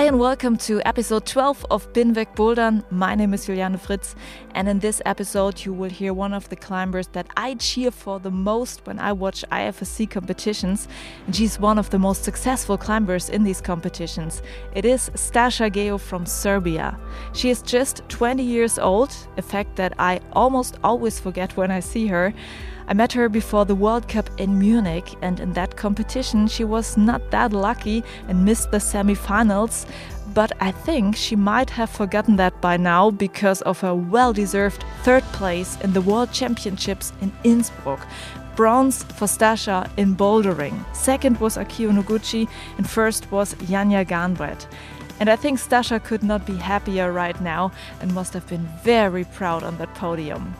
Hi and welcome to episode 12 of Binweg Bouldern. My name is Juliane Fritz, and in this episode, you will hear one of the climbers that I cheer for the most when I watch IFSC competitions. And she's one of the most successful climbers in these competitions. It is Stasha Gejo from Serbia. She is just 20 years old, a fact that I almost always forget when I see her. I met her before the World Cup in Munich, and in that competition, she was not that lucky and missed the semifinals. But I think she might have forgotten that by now because of her well deserved third place in the World Championships in Innsbruck. Bronze for Stasha in bouldering. Second was Akiyo Noguchi, and first was Janja Garnbret. And I think Stasha could not be happier right now and must have been very proud on that podium.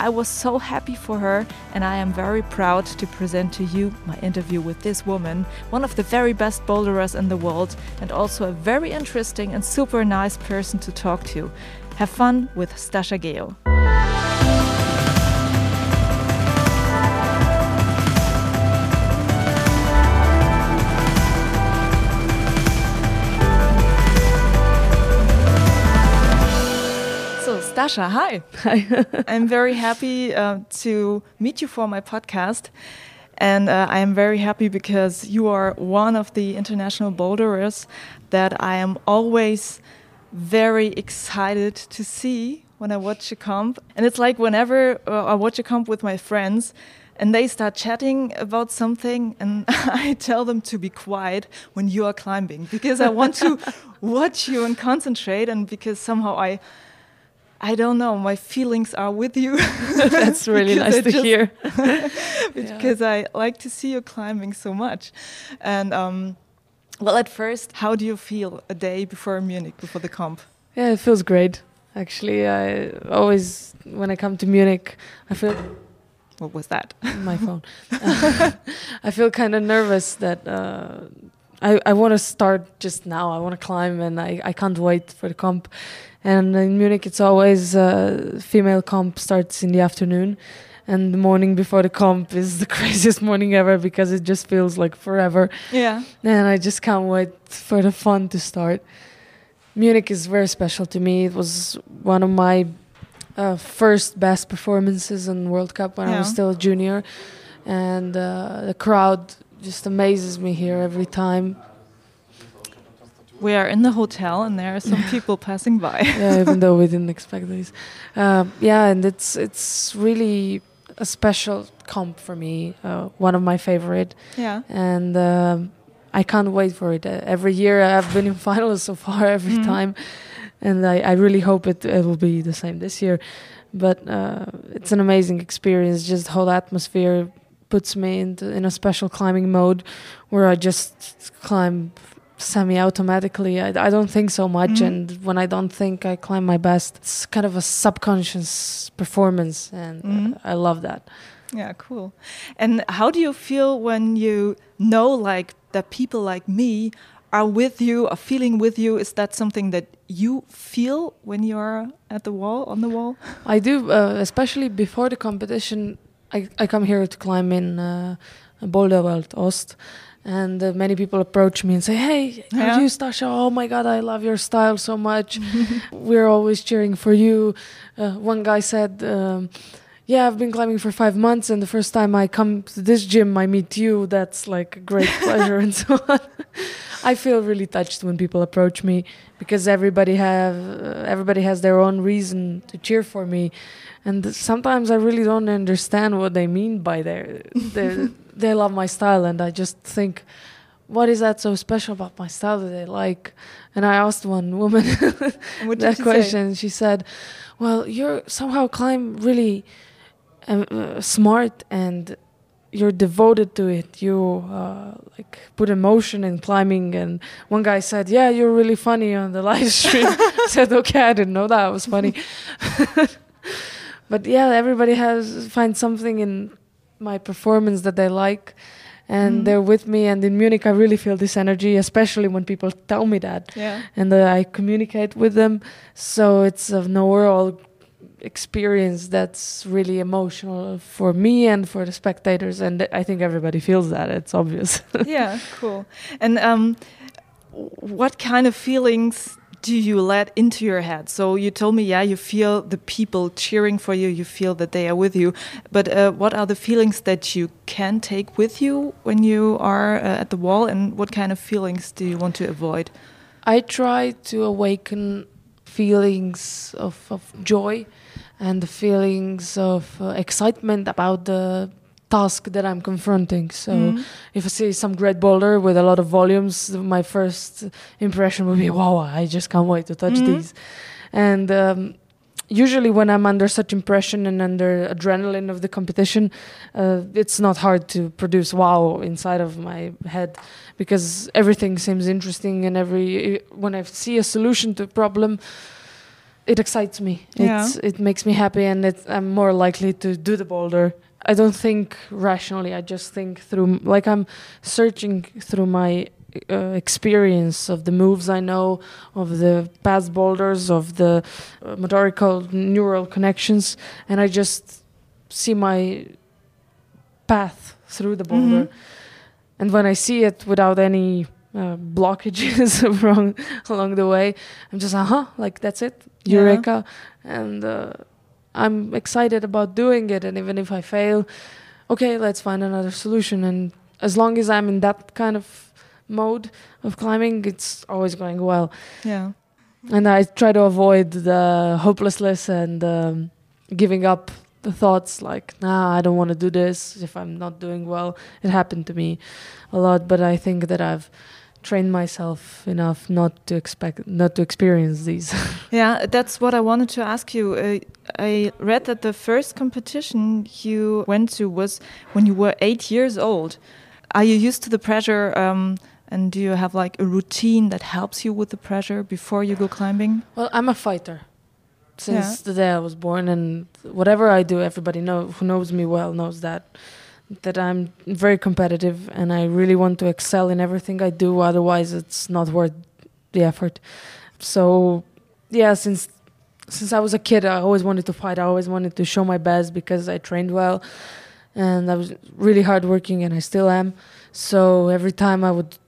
I was so happy for her, and I am very proud to present to you my interview with this woman, one of the very best boulderers in the world, and also a very interesting and super nice person to talk to. Have fun with Stasha Gejo. Stasha, hi. Hi. I'm very happy uh, to meet you for my podcast. And uh, I am very happy because you are one of the international boulderers that I am always very excited to see when I watch a comp. And it's like whenever uh, I watch a comp with my friends, and they start chatting about something and I tell them to be quiet when you are climbing because I want to watch you and concentrate and because somehow I I don't know. My feelings are with you. That's really nice I to just, hear. because yeah. I like to see you climbing so much. And um, well, at first, how do you feel a day before Munich, before the comp? Yeah, it feels great. Actually, I always when I come to Munich, I feel. What was that? My phone. I feel kind of nervous that. Uh, I, I want to start just now. I want to climb, and I, I can't wait for the comp and in Munich, it's always uh, female comp starts in the afternoon, and the morning before the comp is the craziest morning ever because it just feels like forever. Yeah. And I just can't wait for the fun to start. Munich is very special to me. It was one of my uh, first best performances in World Cup when yeah. I was still a junior, and uh, the crowd just amazes me here every time we are in the hotel and there are some people passing by. yeah, even though we didn't expect this. Uh, yeah, and it's it's really a special comp for me. Uh, one of my favorite. Yeah. And um, I can't wait for it. Uh, every year I've been in finals so far every mm. time, and I, I really hope it, it will be the same this year. But uh, it's an amazing experience. Just the whole atmosphere puts me into in a special climbing mode where I just climb semi-automatically. I, I don't think so much, mm-hmm. and when I don't think, I climb my best. It's kind of a subconscious performance, and mm-hmm. uh, I love that. Yeah, cool. And how do you feel when you know, like, that people like me are with you, are feeling with you? Is that something that you feel when you're at the wall, on the wall? I do, uh, especially before the competition. I, I come here to climb in uh, Boulderwelt Ost and uh, many people approach me and say, "Hey, yeah. are you Stasha? Oh my God, I love your style so much. We're always cheering for you." Uh, one guy said. Um, yeah, I've been climbing for five months, and the first time I come to this gym, I meet you. That's like a great pleasure, and so on. I feel really touched when people approach me because everybody have uh, everybody has their own reason to cheer for me, and sometimes I really don't understand what they mean by their, their they love my style, and I just think, what is that so special about my style that they like? And I asked one woman that question. Say? She said, "Well, you're somehow climb really uh, uh, smart and you're devoted to it. You uh, like put emotion in climbing." And one guy said, "Yeah, you're really funny on the live stream." I said, "Okay, I didn't know that it was funny." but yeah, everybody has find something in my performance that they like and mm. they're with me. And in Munich, I really feel this energy, especially when people tell me that. Yeah. And uh, I communicate with them. So it's an overall experience that's really emotional for me and for the spectators. And I think everybody feels that. It's obvious. yeah, cool. And um, what kind of feelings do you let into your head? So you told me, yeah, you feel the people cheering for you, you feel that they are with you. But uh, what are the feelings that you can take with you when you are uh, at the wall, and what kind of feelings do you want to avoid? I try to awaken feelings of, of joy and the feelings of uh, excitement about the task that I'm confronting. So mm. if I see some great boulder with a lot of volumes, my first impression would be, wow, I just can't wait to touch mm. these. And um, usually when I'm under such impression and under adrenaline of the competition, uh, it's not hard to produce wow inside of my head because everything seems interesting and every when I see a solution to a problem, it excites me. Yeah. It's, it makes me happy and I'm more likely to do the boulder I don't think rationally. I just think through, like I'm searching through my uh, experience of the moves I know, of the past boulders, of the uh, motorical neural connections, and I just see my path through the boulder. Mm-hmm. And when I see it without any uh, blockages along along the way, I'm just uh huh, like that's it, eureka, yeah. and uh, I'm excited about doing it, and even if I fail, okay, let's find another solution. And as long as I'm in that kind of mode of climbing, it's always going well. Yeah. And I try to avoid the hopelessness and um, giving up the thoughts like, nah, I don't want to do this if I'm not doing well. It happened to me a lot, but I think that I've train myself enough not to expect not to experience these. Yeah that's what i wanted to ask you. Uh, i read that the first competition you went to was when you were eight years old. Are you used to the pressure um, and do you have like a routine that helps you with the pressure before you go climbing? Well i'm a fighter since yeah. the day i was born and whatever i do everybody know who knows me well knows that that I'm very competitive and I really want to excel in everything I do. Otherwise, it's not worth the effort. So, yeah, since since I was a kid, I always wanted to fight. I always wanted to show my best because I trained well, and I was really hardworking, and I still am. So every time I would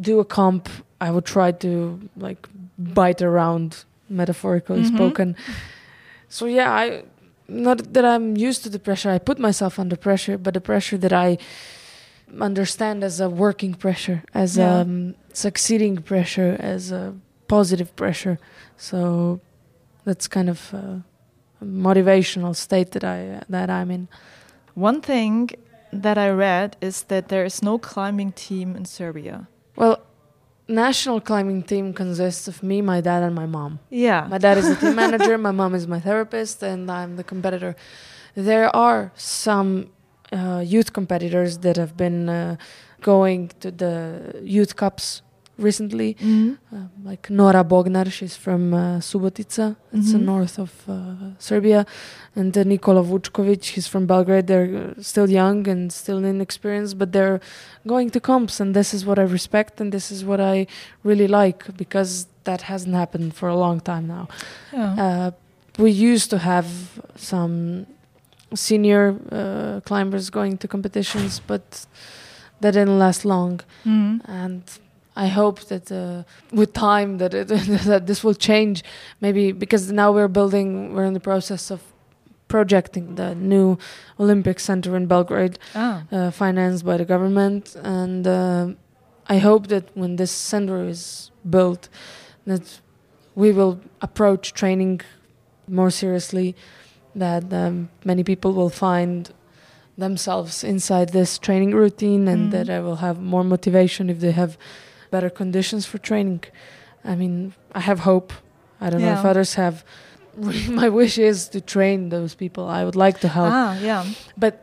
do a comp, I would try to like bite around, metaphorically mm-hmm. spoken. So yeah, I not that I'm used to the pressure. I put myself under pressure, but the pressure that I understand as a working pressure, as yeah. a um, succeeding pressure, as a positive pressure. So that's kind of a motivational state that I that I'm in. One thing that I read is that there is no climbing team in Serbia. Well, national climbing team consists of me, my dad, and my mom. Yeah. My dad is the team manager, my mom is my therapist, and I'm the competitor. There are some uh, youth competitors that have been uh, going to the youth cups recently, mm-hmm. uh, like Nora Bognar, she's from uh, Subotica, it's mm-hmm. north of uh, Serbia, and uh, Nikola Vučković, he's from Belgrade. They're uh, still young and still inexperienced, but they're going to comps, and this is what I respect, and this is what I really like because that hasn't happened for a long time now. Yeah. Uh, we used to have some senior uh, climbers going to competitions, but that didn't last long, mm-hmm. and I hope that uh, with time that it, that this will change. Maybe because now we're building, we're in the process of projecting the new Olympic Center in Belgrade, ah. uh, financed by the government, and uh, I hope that when this center is built, that we will approach training more seriously. That um, many people will find themselves inside this training routine and Mm. that I will have more motivation if they have better conditions for training. I mean, I have hope. I don't know if others have. My wish is to train those people. I would like to help, Ah, yeah. but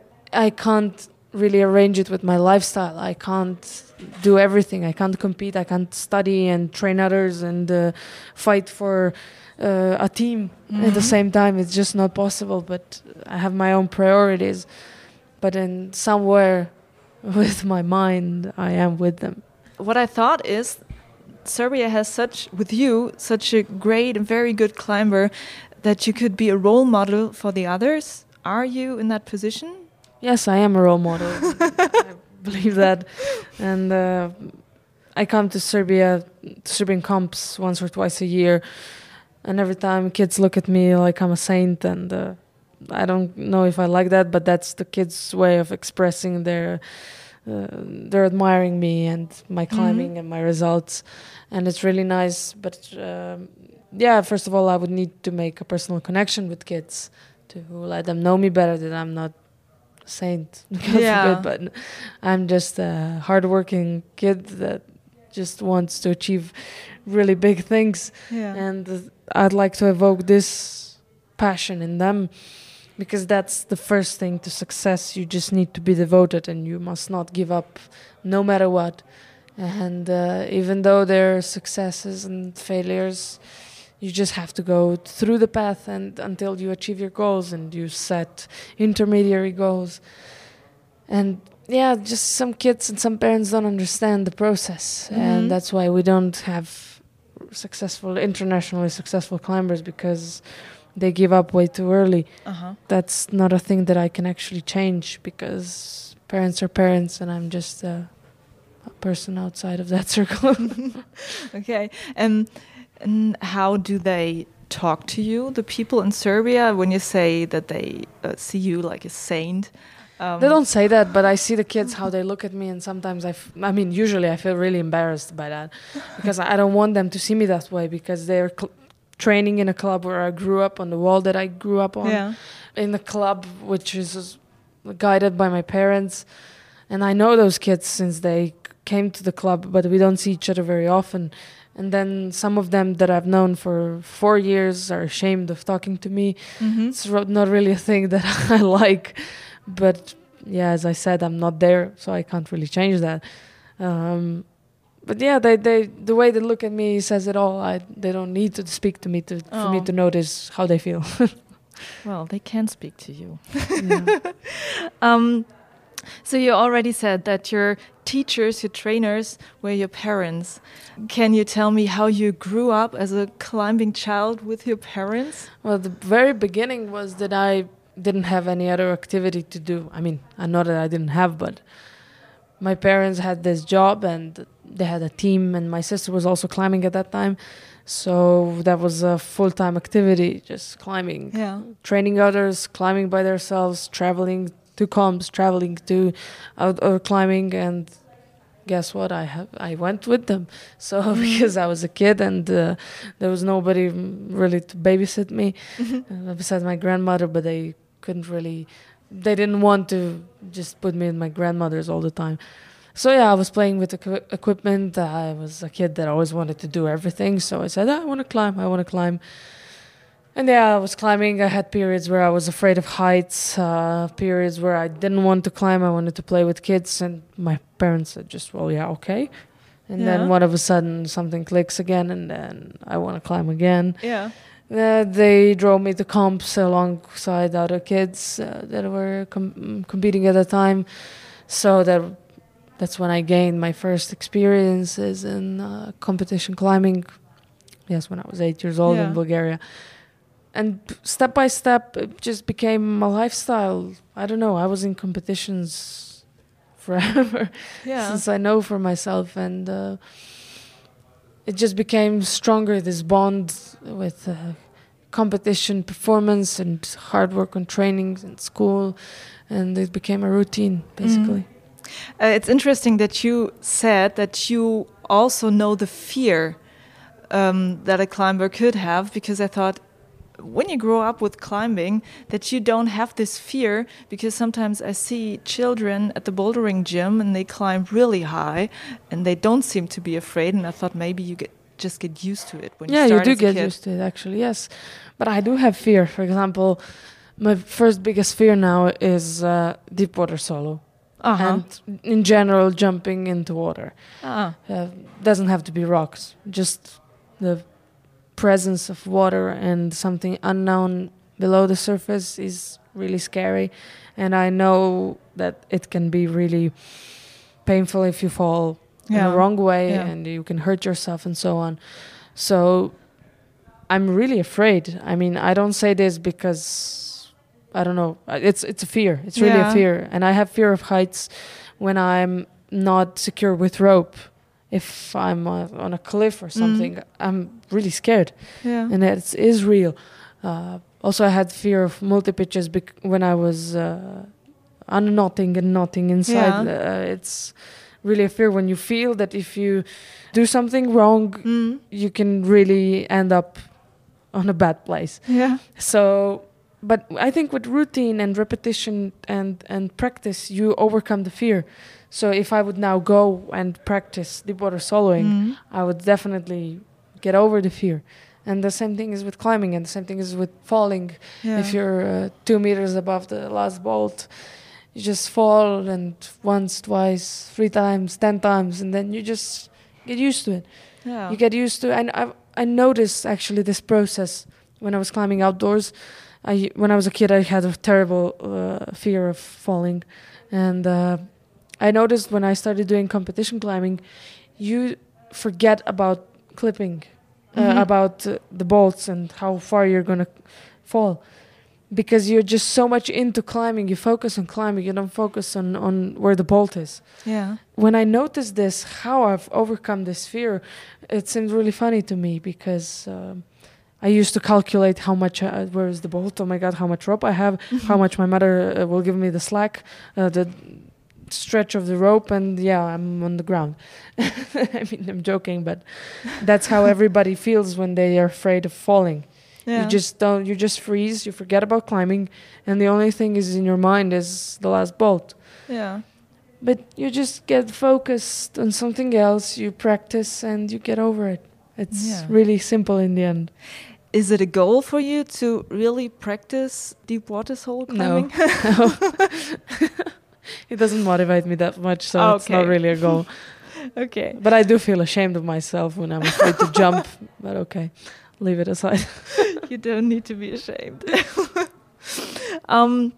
I can't really arrange it with my lifestyle. I can't do everything. I can't compete. I can't study and train others and uh, fight for uh, a team at the Mhm. same time. It's just not possible. But I have my own priorities. But in somewhere with my mind, I am with them. What I thought is Serbia has such, with you, such a great and very good climber that you could be a role model for the others. Are you in that position? Yes, I am a role model. I believe that, and uh, I come to Serbia, to Serbian comps once or twice a year, and every time kids look at me like I'm a saint, and uh, I don't know if I like that, but that's the kids' way of expressing their. Uh, they're admiring me and my climbing and my results, and it's really nice. But um, yeah, first of all, I would need to make a personal connection with kids to let them know me better that I'm not a saint, Yeah. forbid, but I'm just a hardworking kid that just wants to achieve really big things, Yeah. and uh, I'd like to evoke this passion in them because that's the first thing to success. You just need to be devoted, and you must not give up, no matter what. And uh, even though there are successes and failures, you just have to go through the path and until you achieve your goals and you set intermediary goals. And yeah, just some kids and some parents don't understand the process, Mhm. and that's why we don't have successful, internationally successful climbers because they give up way too early. Uh-huh. That's not a thing that I can actually change because parents are parents, and I'm just a, a person outside of that circle. Okay. And, and how do they talk to you, the people in Serbia, when you say that they uh, see you like a saint? Um, They don't say that, but I see the kids how they look at me, and sometimes I, f- I mean, usually I feel really embarrassed by that because I don't want them to see me that way because they're cl- training in a club where I grew up on the wall that I grew up on, Yeah. in a club which is guided by my parents, and I know those kids since they came to the club, but we don't see each other very often. And then some of them that I've known for four years are ashamed of talking to me Mm-hmm. it's not really a thing that I like, but yeah, as I said, I'm not there, so I can't really change that. Um, but yeah, they, they the way they look at me says it all. I they don't need to speak to me to for me Oh. to notice how they feel. Well, they can speak to you. Yeah. Um, so you already said that your teachers, your trainers, were your parents. Can you tell me how you grew up as a climbing child with your parents? Well, the very beginning was that I didn't have any other activity to do. I mean, I know that I didn't have, but my parents had this job and they had a team, and my sister was also climbing at that time. So that was a full time activity, just climbing, Yeah. training others, climbing by themselves, traveling to comps, traveling to outdoor climbing, and guess what? I have I went with them. So because I was a kid and uh, there was nobody really to babysit me uh, besides my grandmother, but they couldn't really. They didn't want to just put me in my grandmother's all the time. So yeah, I was playing with equi- equipment. I was a kid that always wanted to do everything. So I said, "Ah, I want to climb. I want to climb. And yeah, I was climbing. I had periods where I was afraid of heights, uh, periods where I didn't want to climb. I wanted to play with kids, and my parents said, "Just well, yeah, okay." And Yeah. then all of a sudden, something clicks again, and then I want to climb again. Yeah. Uh, they drove me to comps alongside other kids uh, that were com- competing at the time. So that that's when I gained my first experiences in uh, competition climbing. Yes, when I was eight years old Yeah. in Bulgaria. And step by step, it just became a lifestyle. I don't know. I was in competitions forever Yeah. since I know for myself, and uh, it just became stronger. This bond with uh, competition, performance, and hard work on trainings and school, and it became a routine basically. Uh, it's interesting that you said that you also know the fear um, that a climber could have because I thought when you grow up with climbing that you don't have this fear because sometimes I see children at the bouldering gym and they climb really high and they don't seem to be afraid and I thought maybe you get just get used to it when yeah, you you do get used to it actually. Yes, but I do have fear. For example, my first biggest fear now is uh, deep water solo. Uh-huh. And in general, jumping into water. Ah. Uh, doesn't have to be rocks, just the presence of water and something unknown below the surface is really scary. And I know that it can be really painful if you fall in Yeah. the wrong way Yeah. and you can hurt yourself and so on. So I'm really afraid. I mean, I don't say this because I don't know. It's it's a fear. It's really Yeah. a fear, and I have fear of heights when I'm not secure with rope. If I'm uh, on a cliff or Mm. something, I'm really scared, Yeah. and it is real. Uh, also, I had fear of multi pitches bec- when I was uh, unknotting and knotting inside. Uh, it's really a fear when you feel that if you do something wrong, Mm. you can really end up on a bad place. Yeah. So, but I think with routine and repetition and and practice, you overcome the fear. So if I would now go and practice deep water soloing, Mm. I would definitely get over the fear. And the same thing is with climbing, and the same thing is with falling. Yeah. If you're uh, two meters above the last bolt, you just fall, and once, twice, three times, ten times, and then you just get used to it yeah. you get used to and I I noticed actually this process when I was climbing outdoors. I when I was a kid I had a terrible uh, fear of falling, and uh, I noticed when I started doing competition climbing, you forget about clipping, uh, Mhm. about uh, the bolts and how far you're gonna fall. Because you're just so much into climbing, you focus on climbing. You don't focus on, on where the bolt is yeah. when I noticed this, how I've overcome this fear, it seemed really funny to me because um, I used to calculate how much, uh, where is the bolt? Oh my God, how much rope I have, how much my mother uh, will give me the slack, uh, the stretch of the rope, and yeah, I'm on the ground. I mean, I'm joking, but that's how everybody feels when they are afraid of falling. Yeah. You just don't, you just freeze, you forget about climbing, and the only thing is in your mind is the last bolt yeah. but you just get focused on something else you practice and you get over it it's Yeah. really simple in the end Is it a goal for you to really practice deep water solo No. it doesn't motivate me that much so it's not really a goal okay. but i do feel ashamed of myself when i'm afraid to jump but okay leave it aside you don't need to be ashamed. um,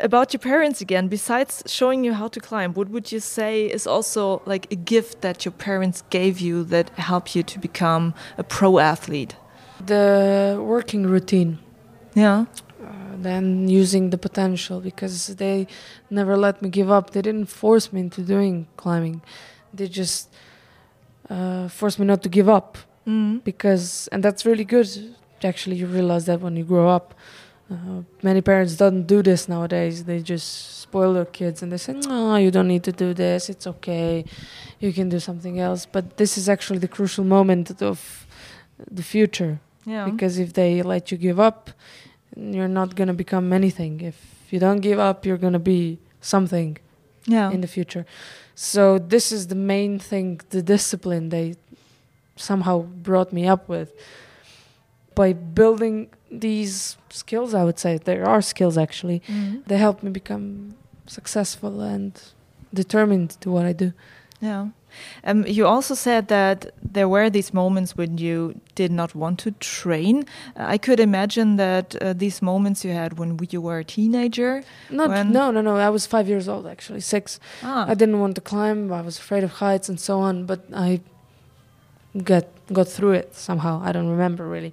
about your parents again, besides showing you how to climb, what would you say is also like a gift that your parents gave you that helped you to become a pro athlete? The working routine. Yeah. uh, then using the potential because they never let me give up. They didn't force me into doing climbing. They just uh, forced me not to give up. Mm. because and that's really good. Actually you realize that when you grow up. Uh, many parents don't do this nowadays. They just spoil their kids and they say no you don't need to do this. It's okay. You can do something else. But this is actually the crucial moment of the future Yeah. because if they let you give up you're not going to become anything if you don't give up you're going to be something yeah. in the future. So this is the main thing, the discipline they somehow brought me up with. By building these skills, I would say there are skills actually. Mm. They help me become successful and determined to what I do. Yeah. Um, you also said that there were these moments when you did not want to train. Uh, I could imagine that uh, these moments you had when you were a teenager. Not no no no. I was five years old actually, six. Ah, I didn't want to climb. I was afraid of heights and so on. But I got got through it somehow. I don't remember really.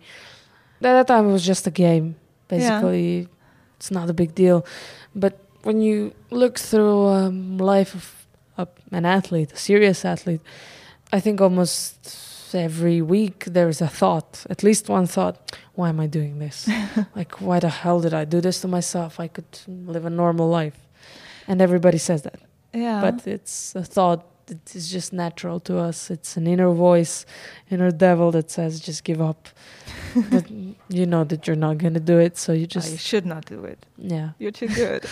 At that time, it was just a game. Basically, it's not a big deal. But when you look through um, life of a, an athlete, a serious athlete, I think almost every week there's a thought, at least one thought. Why am I doing this? like, why the hell did I do this to myself? I could live a normal life. And everybody says that yeah. but it's a thought it is just natural to us. It's an inner voice, inner devil that says, "Just give up." but you know that you're not going to do it, so you just I should not do it. Yeah, you're too good.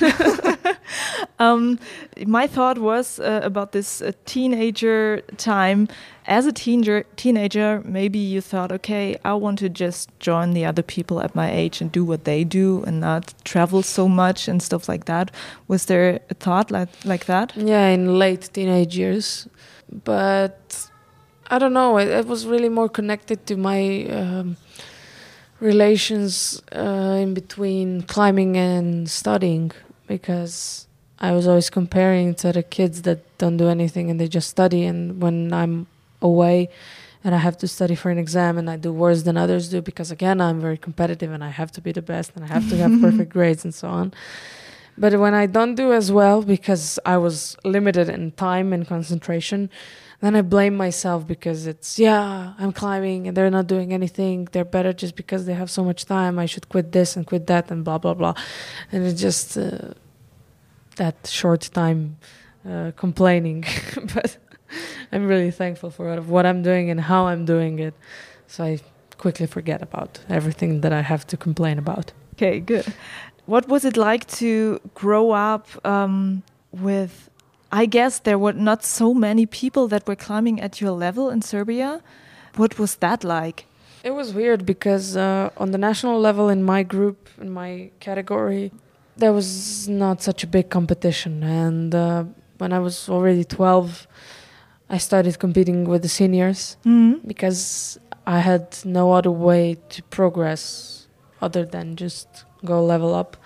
Um, my thought was uh, about this uh, teenager time. As a teenager, teenager, maybe you thought, okay, I want to just join the other people at my age and do what they do and not travel so much and stuff like that. Was there a thought like like that? Yeah, in late teenage years, but I don't know. It, it was really more connected to my. Um, relations uh, in between climbing and studying because I was always comparing to the kids that don't do anything and they just study. And when I'm away and I have to study for an exam and I do worse than others do because, again, I'm very competitive and I have to be the best and I have to have perfect grades and so on. But when I don't do as well because I was limited in time and concentration, then I blame myself because it's yeah I'm climbing and they're not doing anything. They're better just because they have so much time. I should quit this and quit that and blah blah blah, and it just uh, that short time uh, complaining. but I'm really thankful for what I'm doing and how I'm doing it. So I quickly forget about everything that I have to complain about. Okay, good. What was it like to grow up um, with I guess there were not so many people that were climbing at your level in Serbia. What was that like? It was weird because uh, on the national level, in my group, in my category, there was not such a big competition. And uh, when I was already 12, I started competing with the seniors mm -hmm. because I had no other way to progress other than just go level up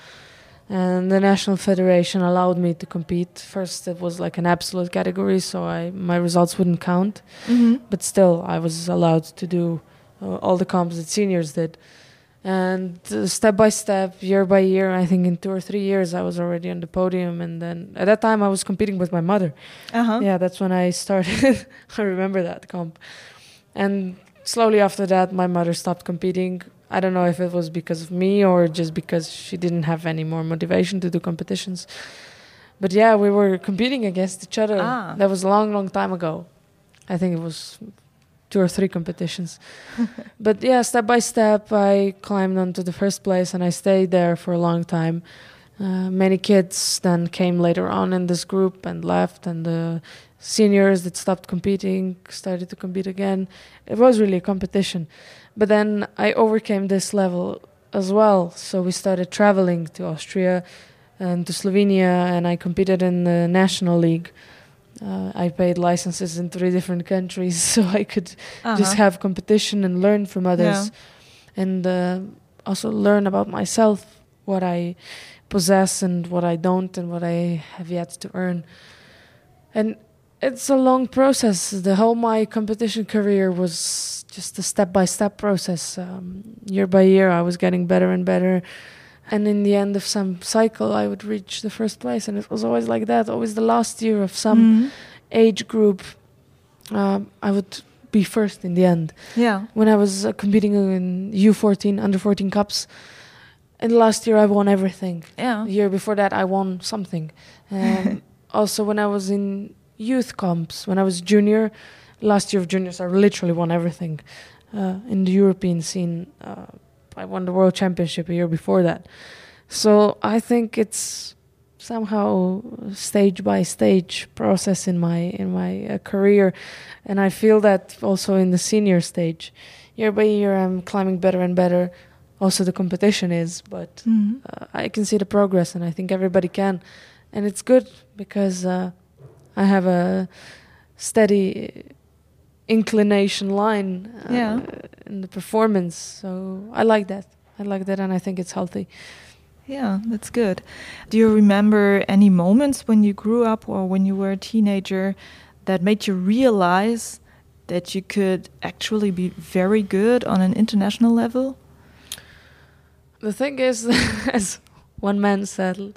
and the national federation allowed me to compete. First, it was like an absolute category, so I my results wouldn't count. Mm-hmm. But still, I was allowed to do uh, all the comps that seniors did. And uh, step by step, year by year, I think in two or three years, I was already on the podium. And then at that time, I was competing with my mother. Uh-huh. Yeah, that's when I started. I remember that comp. And slowly after that, my mother stopped competing I don't know if it was because of me or just because she didn't have any more motivation to do competitions. But yeah, we were competing against each other. Ah. That was a long, long time ago. I think it was two or three competitions. but yeah, step by step, I climbed onto the first place and I stayed there for a long time. Uh, many kids then came later on in this group and left, and the seniors that stopped competing started to compete again. It was really a competition. But then I overcame this level as well. So we started traveling to Austria and to Slovenia, and I competed in the national league. Uh, I paid licenses in three different countries, so I could uh-huh. just have competition and learn from others, yeah. and uh, also learn about myself, what I possess and what I don't, and what I have yet to earn. And it's a long process. The whole my competition career was just a step by step process. Um, year by year, I was getting better and better. And in the end of some cycle, I would reach the first place. And it was always like that. Always the last year of some mm-hmm. age group, um, I would be first in the end. Yeah. When I was uh, competing in U14, under 14 cups, and last year I won everything. Yeah. The year before that, I won something. Um, also, when I was in youth comps when I was junior. Last year of juniors, I literally won everything uh, in the European scene. Uh, I won the world championship a year before that. So I think it's somehow stage by stage process in my in my uh, career, and I feel that also in the senior stage, year by year, I'm climbing better and better. Also, the competition is, but mm-hmm. I can see the progress, and I think everybody can, and it's good because uh, I have a steady inclination line uh, yeah. in the performance. So I like that. I like that, and I think it's healthy. Yeah, that's good. Do you remember any moments when you grew up or when you were a teenager that made you realize that you could actually be very good on an international level? The thing is, as one man said,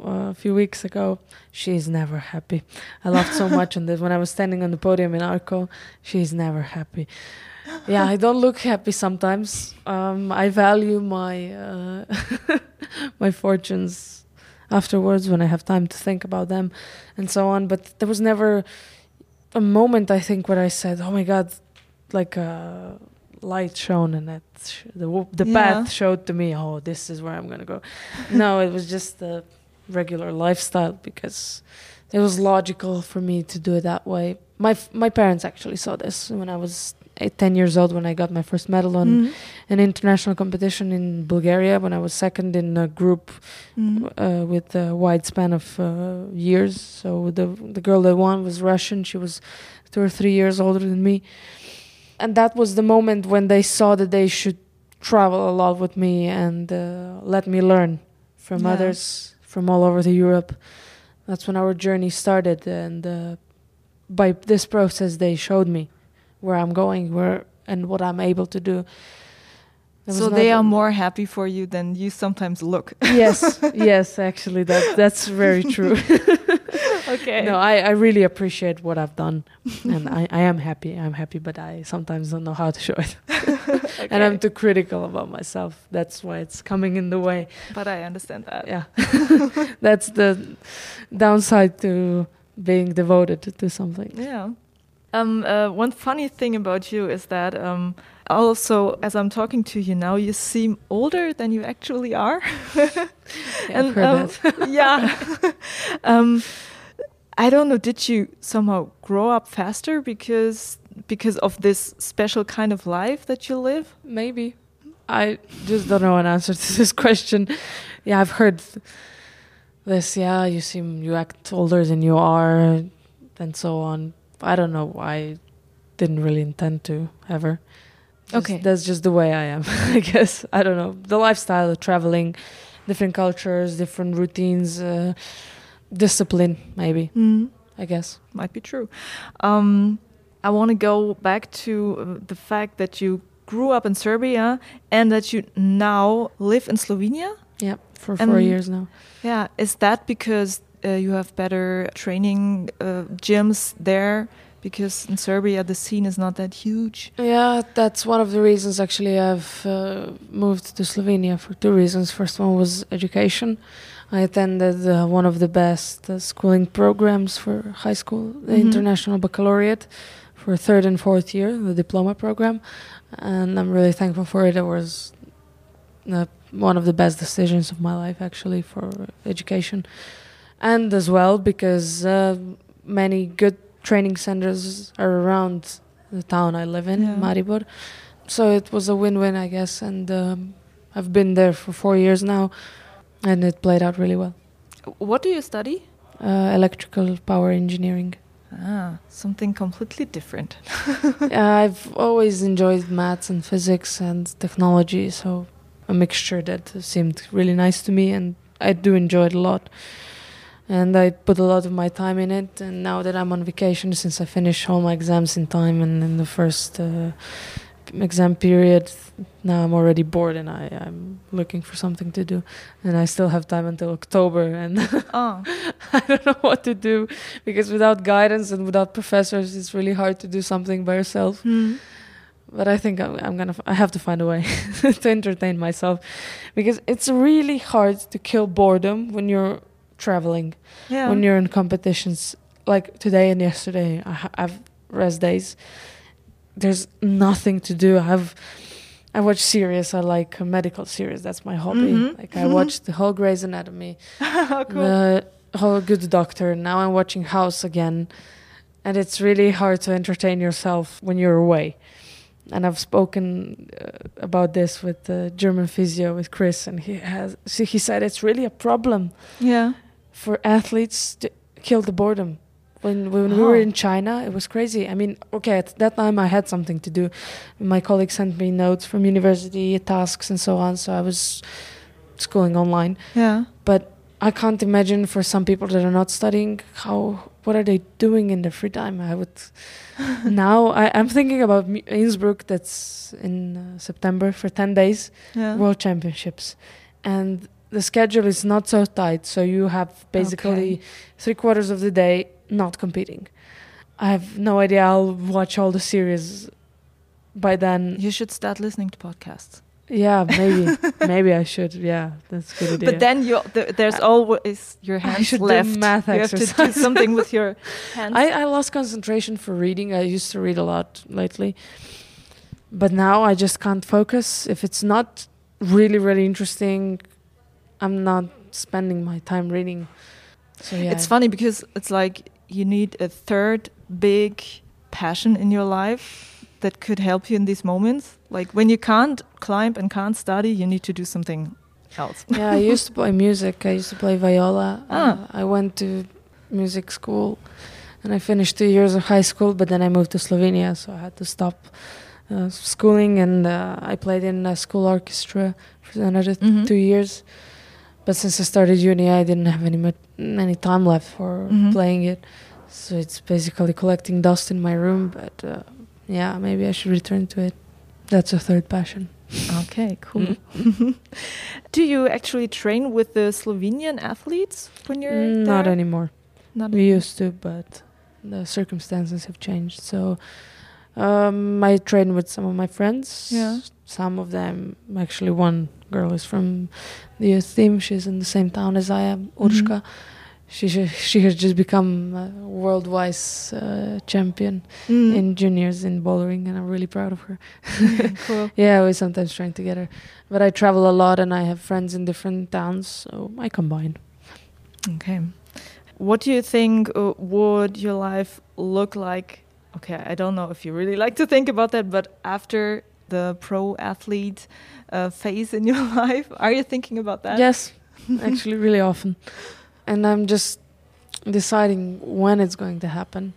a few weeks ago. She's never happy. I laughed so much on this when I was standing on the podium in Arco. She's never happy. Yeah, I don't look happy sometimes. Um, I value my uh, my fortunes afterwards when I have time to think about them and so on. But there was never a moment I think where I said, "Oh my God," like a light shone and that sh- the w- the Yeah. path showed to me. Oh, this is where I'm gonna go. no, it was just the regular lifestyle because it was logical for me to do it that way. My f- my parents actually saw this when I was eight, 10 years old when I got my first medal on Mhm. an international competition in Bulgaria when I was second in a group Mhm. uh, with a wide span of uh, years. So the the girl that won was Russian. She was two or three years older than me, and that was the moment when they saw that they should travel a lot with me and uh, let me learn from Yeah. others from all over the Europe. That's when our journey started, and uh, by this process, they showed me where I'm going, where and what I'm able to do. There So they are more happy for you than you sometimes look. yes, yes, actually, that that's very true. okay. no, I, I really appreciate what I've done, and I, I am happy. I'm happy, but I sometimes don't know how to show it, and I'm too critical about myself. That's why it's coming in the way. but I understand that. Yeah, that's the downside to being devoted to something. Yeah. Um, uh, one funny thing about you is that um, also, as I'm talking to you now, you seem older than you actually are. Yeah, heard um, that. yeah. I don't know. Did you somehow grow up faster because because of this special kind of life that you live? Maybe. I just don't know an answer to this question. Yeah, I've heard this. Yeah, you seem you act older than you are, and so on. I don't know. I didn't really intend to ever. Just- Okay. that's just the way I am. I guess I don't know the lifestyle, of traveling, different cultures, different routines, uh, discipline. Maybe Mm. I guess. might be true. Um, I want to go back to uh, the fact that you grew up in Serbia and that you now live in Slovenia. Yeah, for four years now. Yeah, is that because uh, you have better training uh, gyms there? Because in Serbia the scene is not that huge. Yeah, that's one of the reasons actually I've uh, moved to Slovenia for two reasons. First one was education. I attended uh, one of the best uh, schooling programs for high school, the Mhm. International Baccalaureate, for third and fourth year, the diploma program, and I'm really thankful for it. It was uh, one of the best decisions of my life actually for education, and as well because uh, many good training centers are around the town I live in, Yeah. Maribor. So it was a win-win, I guess, and um, I've been there for four years now, and it played out really well. What do you study? Uh, electrical power engineering. Ah, something completely different. I've always enjoyed maths and physics and technology, so a mixture that seemed really nice to me, and I do enjoy it a lot. And I put a lot of my time in it. And now that I'm on vacation, since I finished all my exams in time and in the first uh, exam period, now I'm already bored and I, I'm looking for something to do. And I still have time until October, and oh, I don't know what to do because without guidance and without professors, it's really hard to do something by yourself. hmm. But I think I'm, I'm gonna. f- I have to find a way to entertain myself because it's really hard to kill boredom when you're traveling, yeah. when you're in competitions. Like today and yesterday, I ha- have rest days. There's nothing to do. I have. I watch series. I like medical series. That's my hobby. Mhm. Like I Mhm. watched the whole Grey's Anatomy cool. the whole Good Doctor. Now I'm watching House again, and it's really hard to entertain yourself when you're away. And I've spoken uh, about this with the German physio with Chris, and he has so he said it's really a problem yeah. for athletes to kill the boredom. When when we Oh. were in China, it was crazy. I mean, okay, at that time I had something to do. My colleague sent me notes from university, tasks, and so on. So I was schooling online Yeah. but I can't imagine for some people that are not studying how what are they doing in their free time. I would now I, I'm thinking about Innsbruck that's in uh, September for ten days Yeah. World Championships, and the schedule is not so tight. So you have basically Okay. three quarters of the day not competing. I have no idea. I'll watch all the series by then. You should start listening to podcasts. Yeah, maybe, maybe I should. Yeah, that's a good idea. But then you, th there's uh, always your hands do left. math you have to do something with your hands. I, I lost concentration for reading. I used to read a lot lately, but now I just can't focus. If it's not really, really interesting, I'm not spending my time reading. So yeah, It's funny because it's like you need a third big passion in your life that could help you in these moments. Like when you can't climb and can't study, you need to do something else. yeah, I used to play music. I used to play viola. Ah. Uh, I went to music school, and I finished two years of high school. But then I moved to Slovenia, so I had to stop uh, schooling. And uh, I played in a school orchestra for another Mhm. two years. But since I started uni, I didn't have any any time left for Mhm. playing it. So it's basically collecting dust in my room. But uh, yeah, maybe I should return to it. That's a third passion. Okay, cool. do you actually train with the Slovenian athletes when you're Mm, Not anymore. Not We used to, but the circumstances have changed. So um, I train with some of my friends. Yeah. Some of them, actually, one girl is from the youth team. She's in the same town as I am. Urshka. She she she has just become a worldwide uh, champion Mm. in juniors in bouldering, and I'm really proud of her. cool. Yeah, we sometimes train together, but I travel a lot, and I have friends in different towns, so I combine. Okay. What do you think uh, would your life look like? Okay, I don't know if you really like to think about that, but after the pro athlete uh, phase in your life, are you thinking about that? Yes, actually, really often. And I'm just deciding when it's going to happen.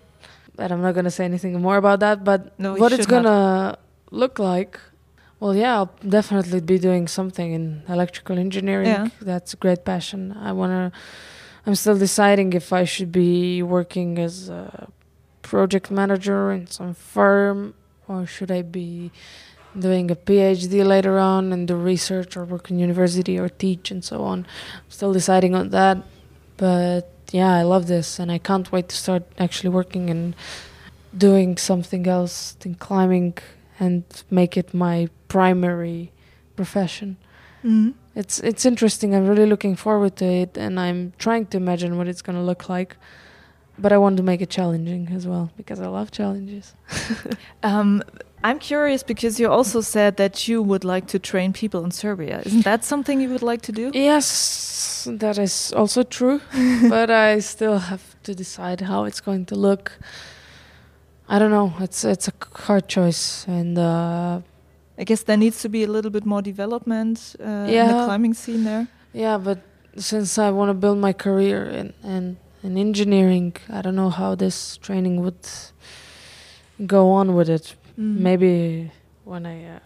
But I'm not going to say anything more about that. But No, what it's going to look like, well, yeah, I'll definitely be doing something in electrical engineering. Yeah. That's a great passion. I want to, I'm still deciding if I should be working as a project manager in some firm or should I be doing a PhD later on and do research or work in university or teach and so on. I'm Still deciding on that. But yeah, I love this and I can't wait to start actually working and doing something else than climbing and make it my primary profession. Mhm. It's it's interesting. I'm really looking forward to it and I'm trying to imagine what it's going to look like. But I want to make it challenging as well because I love challenges. Um, I'm curious because you also said that you would like to train people in Serbia. Isn't that something you would like to do? Yes, that is also true, but I still have to decide how it's going to look. I don't know. It's it's a hard choice, and uh, I guess there needs to be a little bit more development uh, in the climbing scene there. yeah. But since I want to build my career in, in in engineering, I don't know how this training would go on with it. Mm. Maybe when I uh,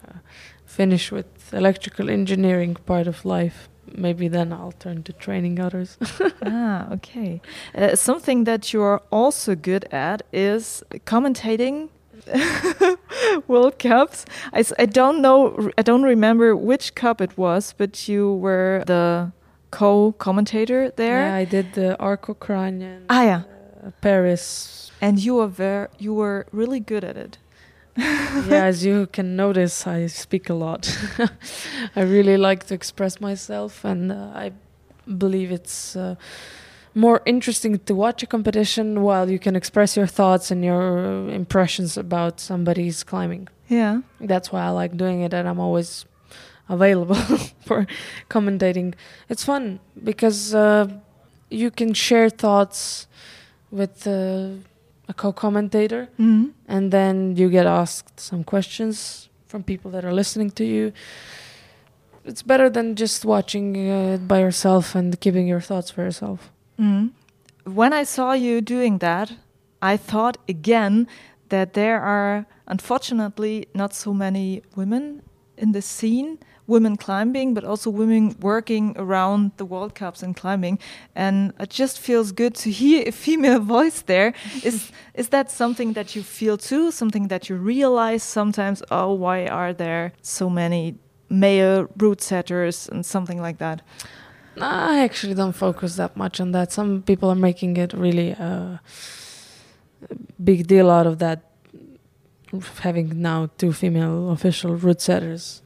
finish with electrical engineering part of life, maybe then I'll turn to training others. ah, okay. Uh, something that you're also good at is commentating World Cups. I, I don't know, I don't remember which cup it was, but you were the co-commentator there. Yeah, I did the Arco Kranj ah, yeah. uh, Paris. And you were ver- you were really good at it. yeah, as you can notice, I speak a lot. I really like to express myself, and uh, I believe it's uh, more interesting to watch a competition while you can express your thoughts and your impressions about somebody's climbing. Yeah. That's why I like doing it, and I'm always available for commentating. It's fun because uh, you can share thoughts with uh, a co-commentator Mhm. and then you get asked some questions from people that are listening to you. It's better than just watching uh, it by yourself and keeping your thoughts for yourself. Mhm. When I saw you doing that, I thought again that there are unfortunately not so many women in the scene, women climbing, but also women working around the World Cups and climbing. And it just feels good to hear a female voice there. Is is that something that you feel too? Something that you realize sometimes? Oh, why are there so many male route setters and something like that? I actually don't focus that much on that. Some people are making it really a big deal out of that, having now two female official route setters.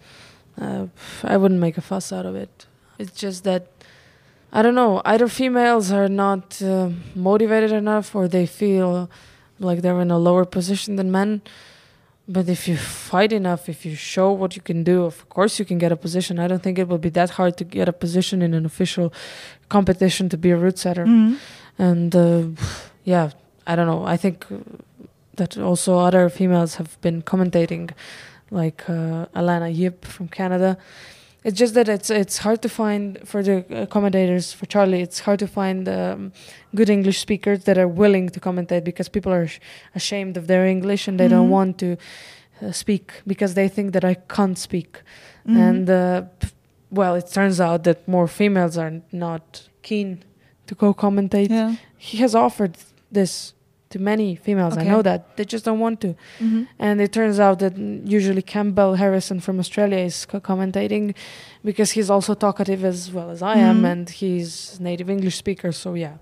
Uh, I wouldn't make a fuss out of it. It's just that I don't know. Either females are not uh, motivated enough, or they feel like they're in a lower position than men. But if you fight enough, if you show what you can do, of course you can get a position. I don't think it will be that hard to get a position in an official competition to be a route setter. Mhm. And uh, yeah, I don't know. I think that also other females have been commentating, like uh, Alannah Yip from Canada. It's just that it's it's hard to find for the uh, commentators for Charlie. It's hard to find um, good English speakers that are willing to commentate because people are sh- ashamed of their English and they Mhm. don't want to uh, speak because they think that I can't speak. Mhm. And uh, p- well, it turns out that more females are not keen to co-commentate. yeah. He has offered this to many females. I know that they just don't want to. Mhm. And it turns out that usually Campbell Harrison from Australia is co- commentating because he's also talkative as well as I am, Mhm. and he's native English speaker. So yeah,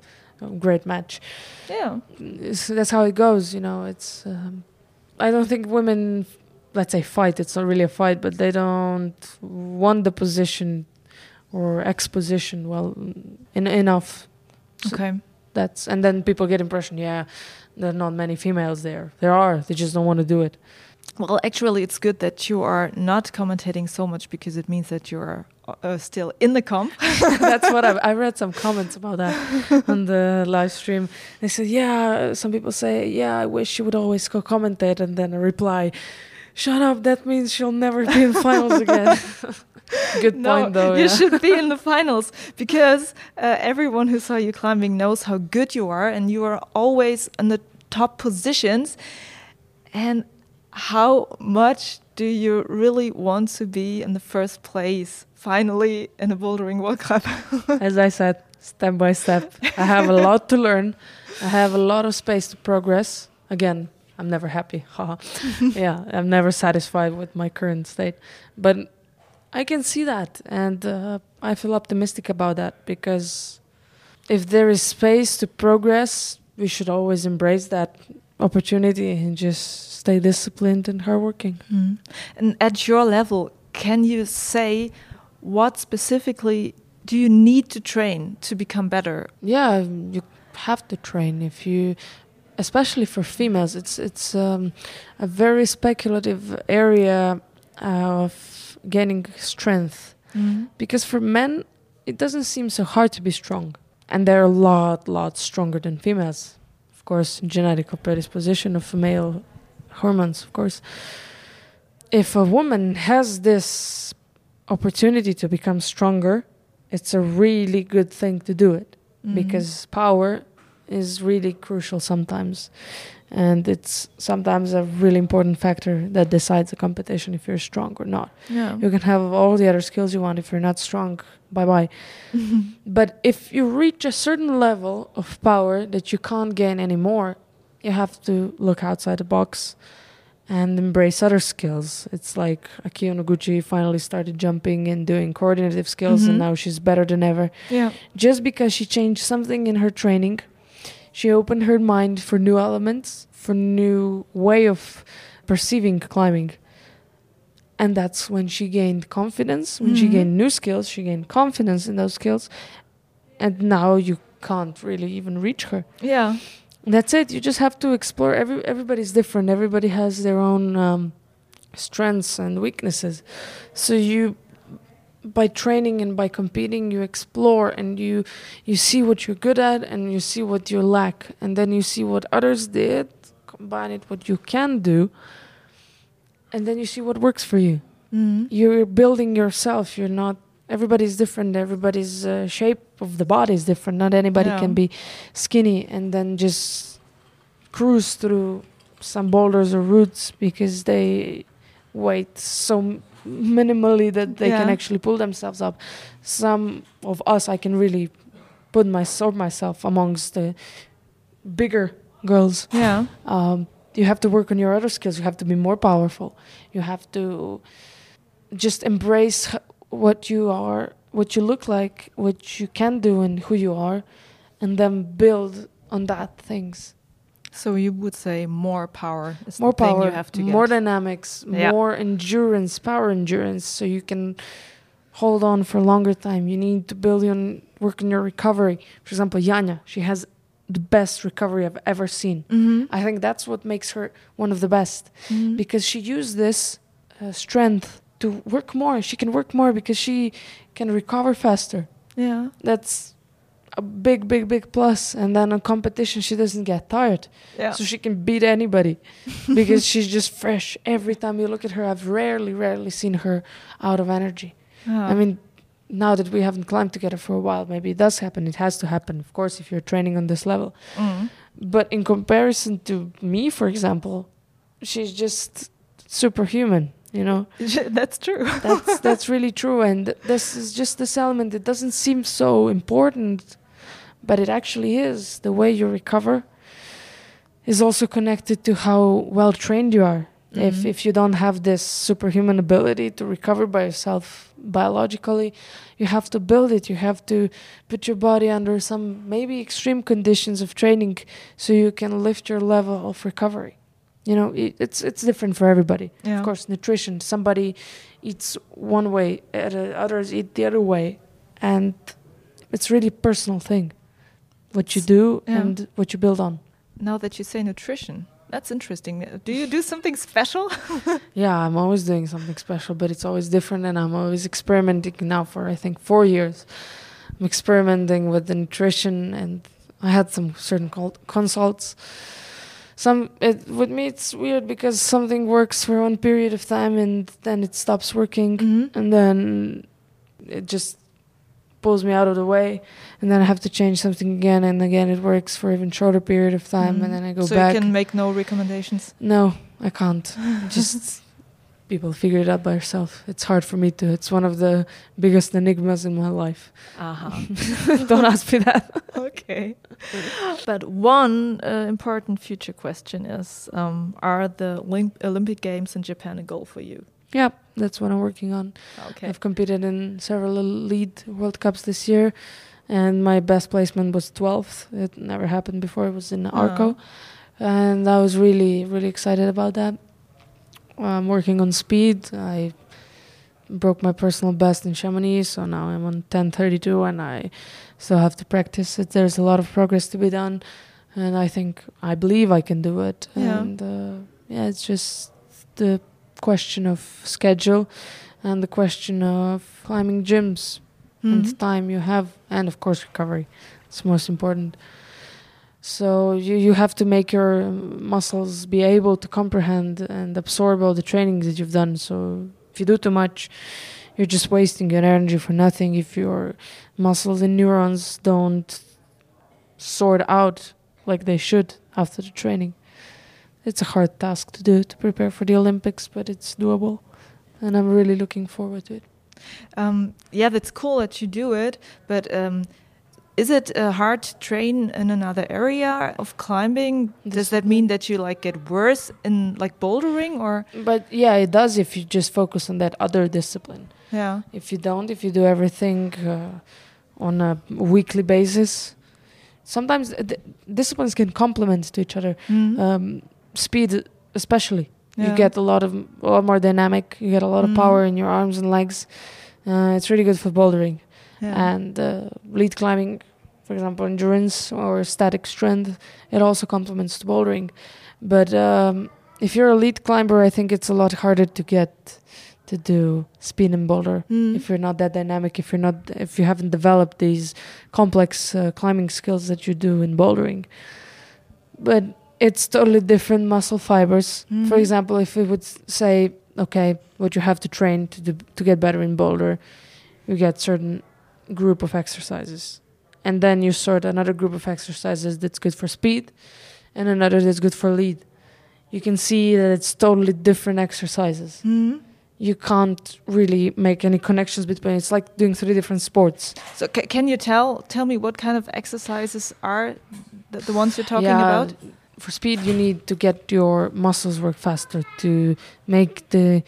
great match. Yeah. It's- that's how it goes. You know, it's. Um, I don't think women, let's say, fight. It's not really a fight, but they don't want the position or exposition well in, enough. So- Okay. That's and then people get impression. Yeah, there are not many females there. There are. They just don't want to do it. Well, actually, it's good that you are not commentating so much because it means that you are uh, still in the comp. That's what I've, I read some comments about that on the live stream. They said, yeah, some people say, yeah, I wish you would always go commentate. And then a reply, shut up, that means she'll never be in finals again. Good no, point, though. you yeah. should be in the finals because uh, everyone who saw you climbing knows how good you are, and you are always in the top positions. And how much do you really want to be in the first place finally in a bouldering World Cup? As I said, step by step. I have a lot to learn. I have a lot of space to progress. Again, I'm never happy. yeah, I'm never satisfied with my current state. But I can see that, and uh, I feel optimistic about that because if there is space to progress, we should always embrace that opportunity and just stay disciplined and hardworking. Mm. And at your level, can you say what specifically do you need to train to become better? Yeah, you have to train if you, especially for females. It's it's um, a very speculative area of gaining strength because for men it doesn't seem so hard to be strong, and they're a lot lot stronger than females. Of course, genetic predisposition of male hormones. Of course, if a woman has this opportunity to become stronger, it's a really good thing to do it Mhm. because power is really crucial sometimes and it's sometimes a really important factor that decides a competition if you're strong or not yeah. you can have all the other skills you want if you're not strong bye bye but if you reach a certain level of power that you can't gain anymore you have to look outside the box and embrace other skills. It's like Akiyo Noguchi finally started jumping and doing coordinative skills, Mhm. and now she's better than ever yeah. just because she changed something in her training she opened her mind for new elements for new way of perceiving climbing. And that's when she gained confidence. When she Mhm. gained new skills she gained confidence in those skills. And now you can't really even reach her. Yeah. that's it. You just have to explore. Every everybody's different. Everybody has their own um, strengths and weaknesses. So you by training and by competing you explore and you you see what you're good at and you see what you lack. And then you see what others did combine it what you can do and then you see what works for you. Mhm. you're building yourself. You're not everybody's different. Everybody's uh, shape of the body is different. Not anybody Yeah. can be skinny and then just cruise through some boulders or routes because they weight so m- minimally that they can actually pull themselves up some of us i can really put my sort myself amongst the bigger girls Yeah. um, you have to work on your other skills. You have to be more powerful. You have to just embrace what you are, what you look like, what you can do, and who you are, and then build on that things. So you would say more power is more the thing power, you have to get. more dynamics, Yeah. more endurance, power endurance, so you can hold on for a longer time. You need to build on work on your recovery. For example, Janja, she has the best recovery I've ever seen. Mhm. I think that's what makes her one of the best Mhm. because she used this uh, strength to work more. She can work more because she can recover faster. yeah. That's a big, big, big plus. And then on competition, she doesn't get tired, Yeah. so she can beat anybody because she's just fresh. Every time you look at her, I've rarely, rarely seen her out of energy. Yeah. I mean, now that we haven't climbed together for a while, maybe it does happen. It has to happen, of course, if you're training on this level. Mm. But in comparison to me, for example, she's just superhuman. You know, That's true. that's that's really true. And this is just this element. It doesn't seem so important, but it actually is. The way you recover is also connected to how well trained you are. If Mhm. if you don't have this superhuman ability to recover by yourself biologically, you have to build it. You have to put your body under some maybe extreme conditions of training so you can lift your level of recovery. You know, it, it's it's different for everybody. Yeah. Of course, nutrition. Somebody eats one way, uh, others eat the other way, and it's really a personal thing. What you do Yeah. and what you build on. Now that you say nutrition, that's interesting. Do you do something special? Yeah, I'm always doing something special, but it's always different, and I'm always experimenting now for I think four years. I'm experimenting with the nutrition, and I had some certain consults. Some it with me it's weird because something works for one period of time and then it stops working, Mhm. and then it just pulls me out of the way, and then I have to change something again and again. It works for even shorter period of time, Mhm. and then I go so back. So you can make no recommendations. No, I can't. Just people figure it out by yourself. It's hard for me to. It's one of the biggest enigmas in my life. Uh-huh. Don't ask me that. okay. But one uh, important future question is: um, Are the Olymp- Olympic Games in Japan a goal for you? Yeah, that's what I'm working on. Okay. I've competed in several lead World Cups this year, and my best placement was 12th. It never happened before. It was in Arco, and I was really, really excited about that. I'm working on speed. I broke my personal best in Chamonix, so now I'm on 10:32, and I still have to practice it. There's a lot of progress to be done, and I think I believe I can do it. Yeah. And uh, yeah, it's just the question of schedule and the question of climbing gyms Mhm. and time you have, and of course recovery. It's most important. So you you have to make your muscles be able to comprehend and absorb all the trainings that you've done. So if you do too much, you're just wasting your energy for nothing. If your muscles and neurons don't sort out like they should after the training, it's a hard task to do to prepare for the Olympics, but it's doable, and I'm really looking forward to it. Um, yeah, that's cool that you do it, but um, is it uh, hard to train in another area of climbing? Does that mean that you like get worse in like bouldering or? But yeah, it does if you just focus on that other discipline. Yeah. If you don't, if you do everything uh, on a weekly basis, sometimes uh, disciplines can complement to each other. Mhm. Um, speed, especially, Yeah. you get a lot of a lot more dynamic. You get a lot of Mm. power in your arms and legs. Uh, it's really good for bouldering Yeah. and uh, lead climbing. For example, endurance or static strength, it also complements to bouldering. But um, if you're a lead climber, I think it's a lot harder to get to do speed and boulder Mm. if you're not that dynamic if you're not if you haven't developed these complex uh, climbing skills that you do in bouldering but it's totally different muscle fibers for Mhm. example if we would say okay what you have to train to do, to get better in boulder you get certain group of exercises and then you sort another group of exercises that's good for speed and another that's good for lead you can see that it's totally different exercises Mhm. you can't really make any connections between it's like doing three different sports So ca can you tell tell me what kind of exercises are the, the ones you're talking Yeah, about? For speed you need to get your muscles work faster to make the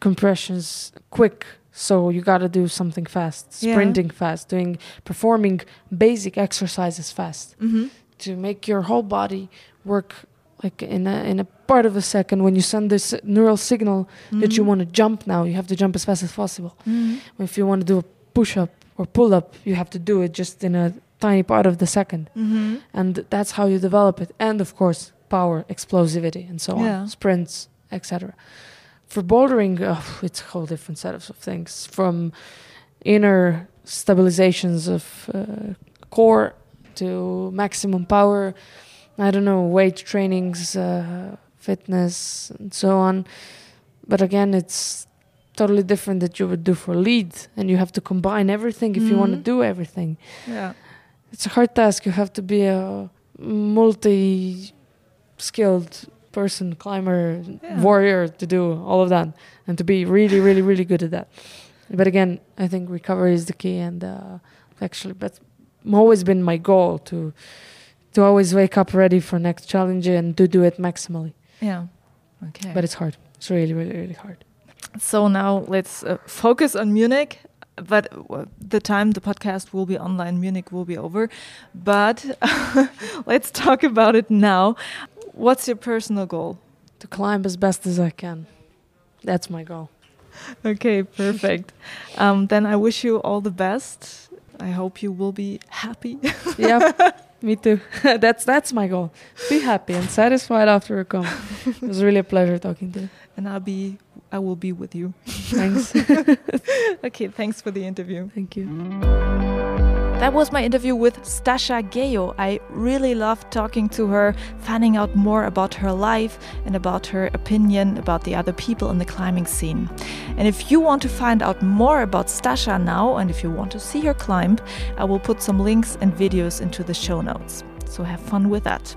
compressions quick so you got to do something fast Yeah. sprinting fast doing performing basic exercises fast hmm to make your whole body work like in a in a part of a second when you send this neural signal mm-hmm. that you mm-hmm. want to jump now you have to jump as fast as possible mm-hmm. if you want to do a push up or pull up you have to do it just in a tiny part of the 2nd mm-hmm. and that's how you develop it and of course power explosivity and so yeah. on sprints etc for bouldering oh, it's a whole different set of things from inner stabilizations of uh, core to maximum power I don't know, weight trainings, uh, fitness, and so on. But again, it's totally different that you would do for lead, and you have to combine everything if mm-hmm. you want to do everything. Yeah, it's a hard task. You have to be a multi-skilled person, climber, yeah. warrior to do all of that, and to be really, really, really good at that. But again, I think recovery is the key, and uh, actually, but always been my goal to to always wake up ready for next challenge and to do it maximally. Yeah. Okay. But it's hard. It's really, really, really hard. So now let's uh, focus on Munich. But uh, the time the podcast will be online, Munich will be over. But let's talk about it now. What's your personal goal? To climb as best as I can. That's my goal. Okay, perfect. um, then I wish you all the best. I hope you will be happy. yeah. Me too. that's that's my goal. Be happy and satisfied after a come. it was really a pleasure talking to you. And I'll be I will be with you. Thanks. okay, thanks for the interview. Thank you. That was my interview with Stasha Gejo. I really loved talking to her, finding out more about her life and about her opinion about the other people in the climbing scene. And if you want to find out more about Stasha now and if you want to see her climb, I will put some links and videos into the show notes. So have fun with that.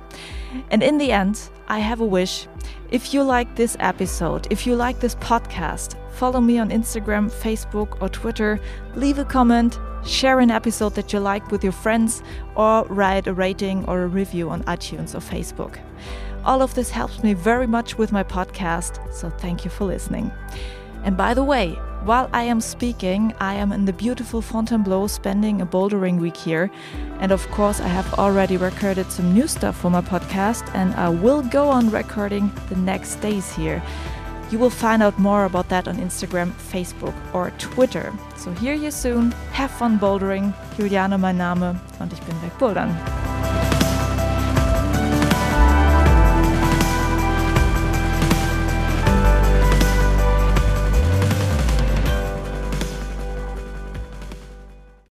And in the end, I have a wish. If you like this episode, if you like this podcast, follow me on Instagram, Facebook, or Twitter, leave a comment, share an episode that you liked with your friends, or write a rating or a review on iTunes or Facebook. All of this helps me very much with my podcast, so thank you for listening. And by the way, while I am speaking, I am in the beautiful Fontainebleau spending a bouldering week here. And of course, I have already recorded some new stuff for my podcast, and I will go on recording the next days here. You will find out more about that on Instagram, Facebook or Twitter. So hear you soon. Have fun bouldering. Juliane mein Name und ich bin weg bouldern.